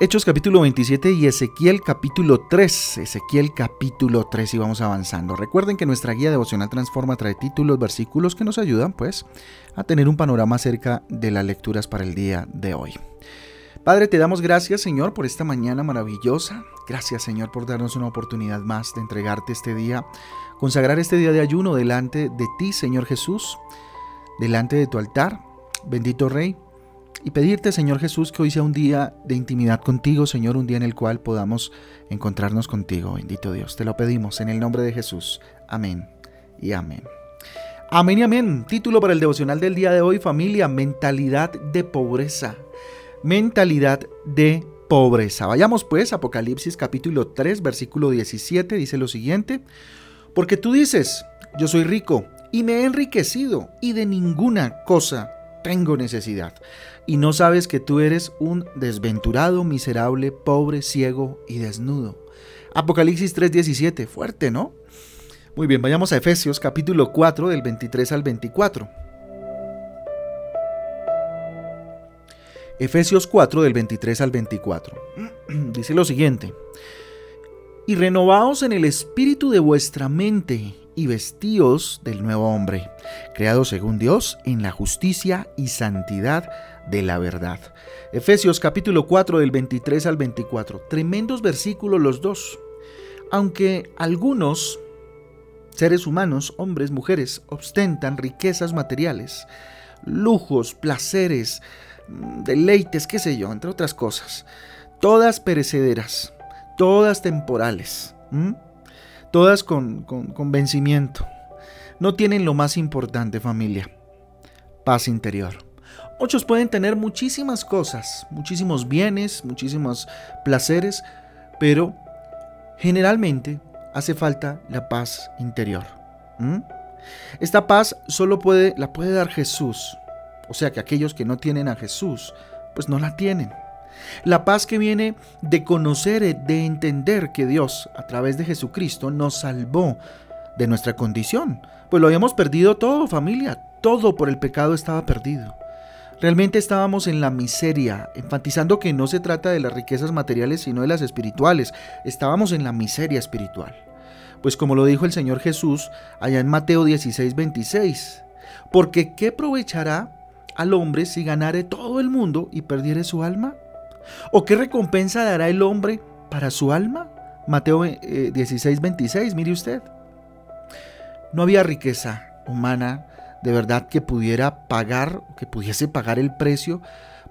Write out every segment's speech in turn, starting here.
Hechos capítulo 27 y Ezequiel capítulo 3. Ezequiel capítulo 3 y vamos avanzando. Recuerden que nuestra guía devocional Transforma trae títulos, versículos que nos ayudan pues a tener un panorama acerca de las lecturas para el día de hoy. Padre, te damos gracias Señor por esta mañana maravillosa. Gracias Señor por darnos una oportunidad más de entregarte este día, consagrar este día de ayuno delante de ti Señor Jesús, delante de tu altar. Bendito Rey, y pedirte, Señor Jesús, que hoy sea un día de intimidad contigo, Señor, un día en el cual podamos encontrarnos contigo, bendito Dios. Te lo pedimos en el nombre de Jesús. Amén y amén. Amén y amén. Título para el devocional del día de hoy, familia, mentalidad de pobreza. Mentalidad de pobreza. Vayamos pues, Apocalipsis capítulo 3, versículo 17, dice lo siguiente, porque tú dices, yo soy rico y me he enriquecido y de ninguna cosa tengo necesidad. Y no sabes que tú eres un desventurado, miserable, pobre, ciego y desnudo. Apocalipsis 3:17, fuerte, ¿no? Muy bien, vayamos a Efesios capítulo 4 del 23 al 24. Efesios 4 del 23 al 24. Dice lo siguiente. Y renovaos en el espíritu de vuestra mente y vestíos del nuevo hombre, creado según Dios en la justicia y santidad de la verdad. Efesios capítulo 4 del 23 al 24. Tremendos versículos los dos. Aunque algunos seres humanos, hombres, mujeres, ostentan riquezas materiales, lujos, placeres, deleites, qué sé yo, entre otras cosas, todas perecederas, todas temporales todas con, vencimiento. No tienen lo más importante familia, paz interior. Muchos pueden tener muchísimas cosas, muchísimos bienes, muchísimos placeres, pero generalmente hace falta la paz interior. Esta paz solo puede, la puede dar Jesús. O sea que aquellos que no tienen a Jesús, pues no la tienen. La paz que viene de conocer, de entender que Dios, a través de Jesucristo, nos salvó de nuestra condición. Pues lo habíamos perdido todo, familia. Todo por el pecado estaba perdido. Realmente estábamos en la miseria, enfatizando que no se trata de las riquezas materiales, sino de las espirituales. Estábamos en la miseria espiritual. Pues como lo dijo el Señor Jesús allá en Mateo 16, 26. Porque ¿qué aprovechará al hombre si ganare todo el mundo y perdiere su alma? ¿O qué recompensa dará el hombre para su alma? Mateo 16, eh, 26, mire usted. No había riqueza humana de verdad que pudiera pagar, que pudiese pagar el precio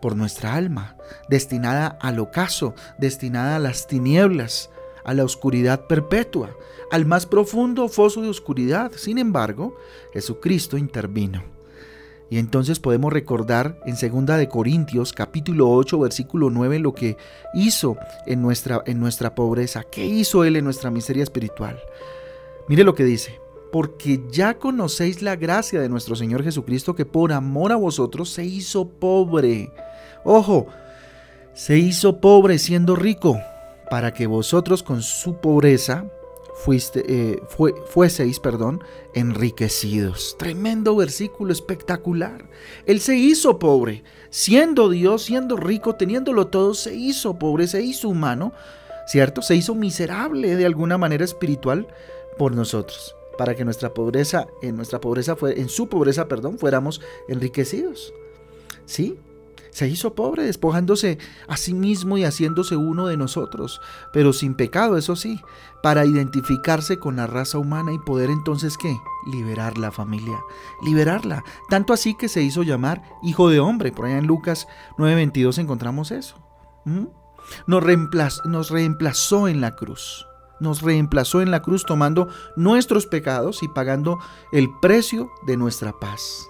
por nuestra alma, destinada al ocaso, destinada a las tinieblas, a la oscuridad perpetua, al más profundo foso de oscuridad. Sin embargo, Jesucristo intervino y entonces podemos recordar en 2 de Corintios capítulo 8 versículo 9 lo que hizo en nuestra, en nuestra pobreza, qué hizo Él en nuestra miseria espiritual. Mire lo que dice, porque ya conocéis la gracia de nuestro Señor Jesucristo que por amor a vosotros se hizo pobre. Ojo, se hizo pobre siendo rico, para que vosotros con su pobreza fuiste, eh, fueseis perdón, enriquecidos. Tremendo versículo espectacular. Él se hizo pobre, siendo Dios, siendo rico, teniéndolo todo, se hizo pobre, se hizo humano, ¿cierto? Se hizo miserable de alguna manera espiritual por nosotros, para que nuestra pobreza, en nuestra pobreza fue, en su pobreza, perdón, fuéramos enriquecidos. ¿Sí? Se hizo pobre, despojándose a sí mismo y haciéndose uno de nosotros, pero sin pecado, eso sí, para identificarse con la raza humana y poder entonces qué? Liberar la familia, liberarla. Tanto así que se hizo llamar hijo de hombre. Por allá en Lucas 9:22 encontramos eso. Nos, reemplazó, nos reemplazó en la cruz nos reemplazó en la cruz tomando nuestros pecados y pagando el precio de nuestra paz.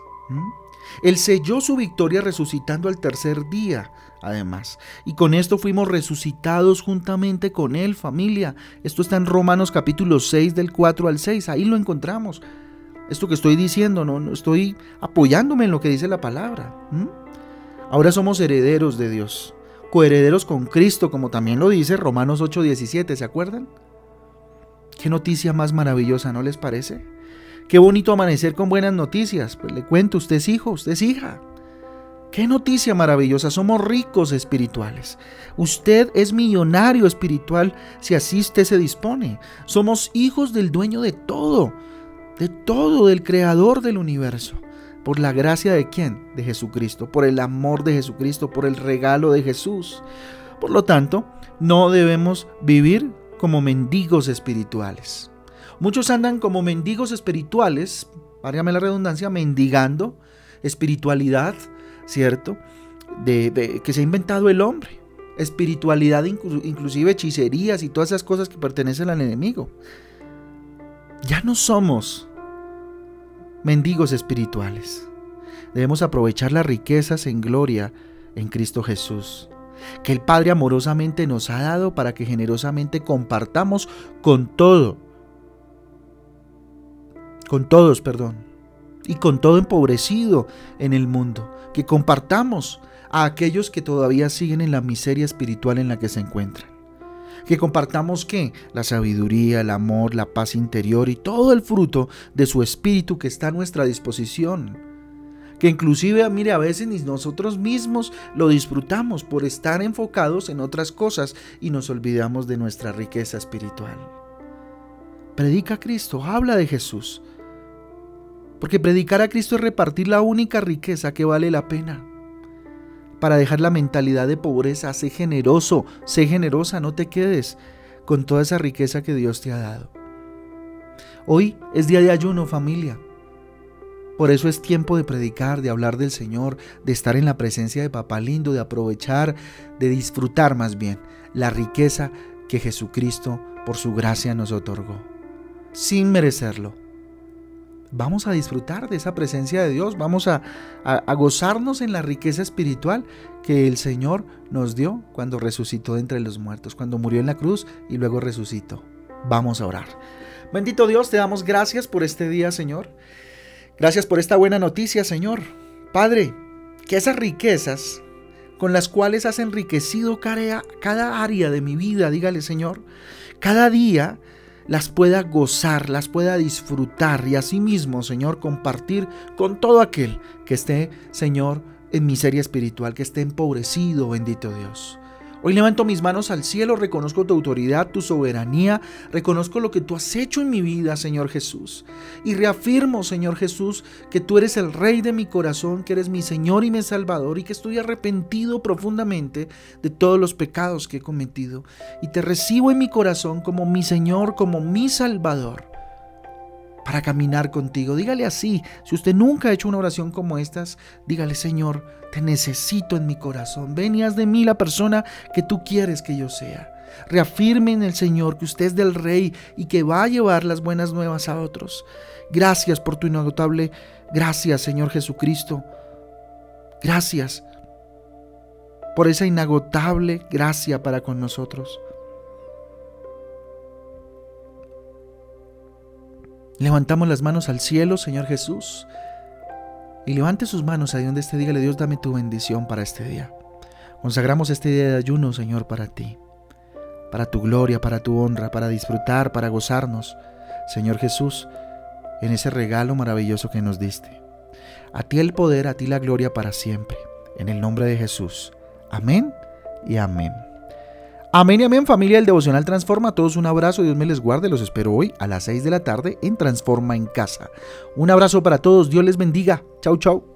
Él selló su victoria resucitando al tercer día, además. Y con esto fuimos resucitados juntamente con Él, familia. Esto está en Romanos capítulo 6 del 4 al 6, ahí lo encontramos. esto que estoy diciendo, no, no estoy apoyándome en lo que dice la palabra. Ahora somos herederos de Dios, coherederos con Cristo, como también lo dice Romanos 8:17, ¿se acuerdan? Qué noticia más maravillosa, ¿no les parece? Qué bonito amanecer con buenas noticias. Pues le cuento, usted es hijo, usted es hija. Qué noticia maravillosa, somos ricos espirituales. Usted es millonario espiritual si así usted se dispone. Somos hijos del dueño de todo, de todo, del creador del universo. ¿Por la gracia de quién? De Jesucristo, por el amor de Jesucristo, por el regalo de Jesús. Por lo tanto, no debemos vivir como mendigos espirituales. Muchos andan como mendigos espirituales, válgame la redundancia, mendigando espiritualidad, ¿cierto? De, que se ha inventado el hombre. Espiritualidad, inclusive hechicerías y todas esas cosas que pertenecen al enemigo. Ya no somos mendigos espirituales. Debemos aprovechar las riquezas en gloria en Cristo Jesús, que el Padre amorosamente nos ha dado para que generosamente compartamos con todo, con todos, perdón, y con todo empobrecido en el mundo, que compartamos a aquellos que todavía siguen en la miseria espiritual en la que se encuentran. Que compartamos qué? La sabiduría, el amor, la paz interior y todo el fruto de su espíritu que está a nuestra disposición. Que inclusive, mire, a veces ni nosotros mismos lo disfrutamos por estar enfocados en otras cosas y nos olvidamos de nuestra riqueza espiritual. Predica a Cristo, habla de Jesús, porque predicar a Cristo es repartir la única riqueza que vale la pena. Para dejar la mentalidad de pobreza, sé generoso, sé generosa, no te quedes con toda esa riqueza que Dios te ha dado. Hoy es día de ayuno, familia. Por eso es tiempo de predicar, de hablar del Señor, de estar en la presencia de Papá Lindo, de aprovechar, de disfrutar más bien la riqueza que Jesucristo por su gracia nos otorgó, sin merecerlo vamos a disfrutar de esa presencia de Dios, vamos a, gozarnos en la riqueza espiritual que el Señor nos dio cuando resucitó de entre los muertos, cuando murió en la cruz y luego resucitó. Vamos a orar. Bendito Dios, te damos gracias por este día, Señor. Gracias por esta buena noticia, Señor. Padre, que esas riquezas con las cuales has enriquecido cada, cada área de mi vida, dígale, Señor, cada día las pueda gozar, las pueda disfrutar y asimismo, Señor, compartir con todo aquel que esté, Señor, en miseria espiritual, que esté empobrecido, bendito Dios. Hoy levanto mis manos al cielo, reconozco tu autoridad, tu soberanía, reconozco lo que tú has hecho en mi vida, Señor Jesús. Y reafirmo, Señor Jesús, que tú eres el Rey de mi corazón, que eres mi Señor y mi Salvador, y que estoy arrepentido profundamente de todos los pecados que he cometido. Y te recibo en mi corazón como mi Señor, como mi Salvador para caminar contigo. Dígale así, si usted nunca ha hecho una oración como estas, dígale, Señor, te necesito en mi corazón. Ven y haz de mí la persona que tú quieres que yo sea. Reafirme en el Señor que usted es del Rey y que va a llevar las buenas nuevas a otros. Gracias por tu inagotable gracias, Señor Jesucristo. Gracias por esa inagotable gracia para con nosotros. Levantamos las manos al cielo, Señor Jesús. Y levante sus manos ahí donde esté, dígale Dios, dame tu bendición para este día. Consagramos este día de ayuno, Señor, para ti, para tu gloria, para tu honra, para disfrutar, para gozarnos, Señor Jesús, en ese regalo maravilloso que nos diste. A ti el poder, a ti la gloria para siempre. En el nombre de Jesús. Amén y amén. Amén y amén familia del Devocional Transforma. A todos un abrazo, Dios me les guarde. Los espero hoy a las 6 de la tarde en Transforma en Casa. Un abrazo para todos, Dios les bendiga. Chau, chau.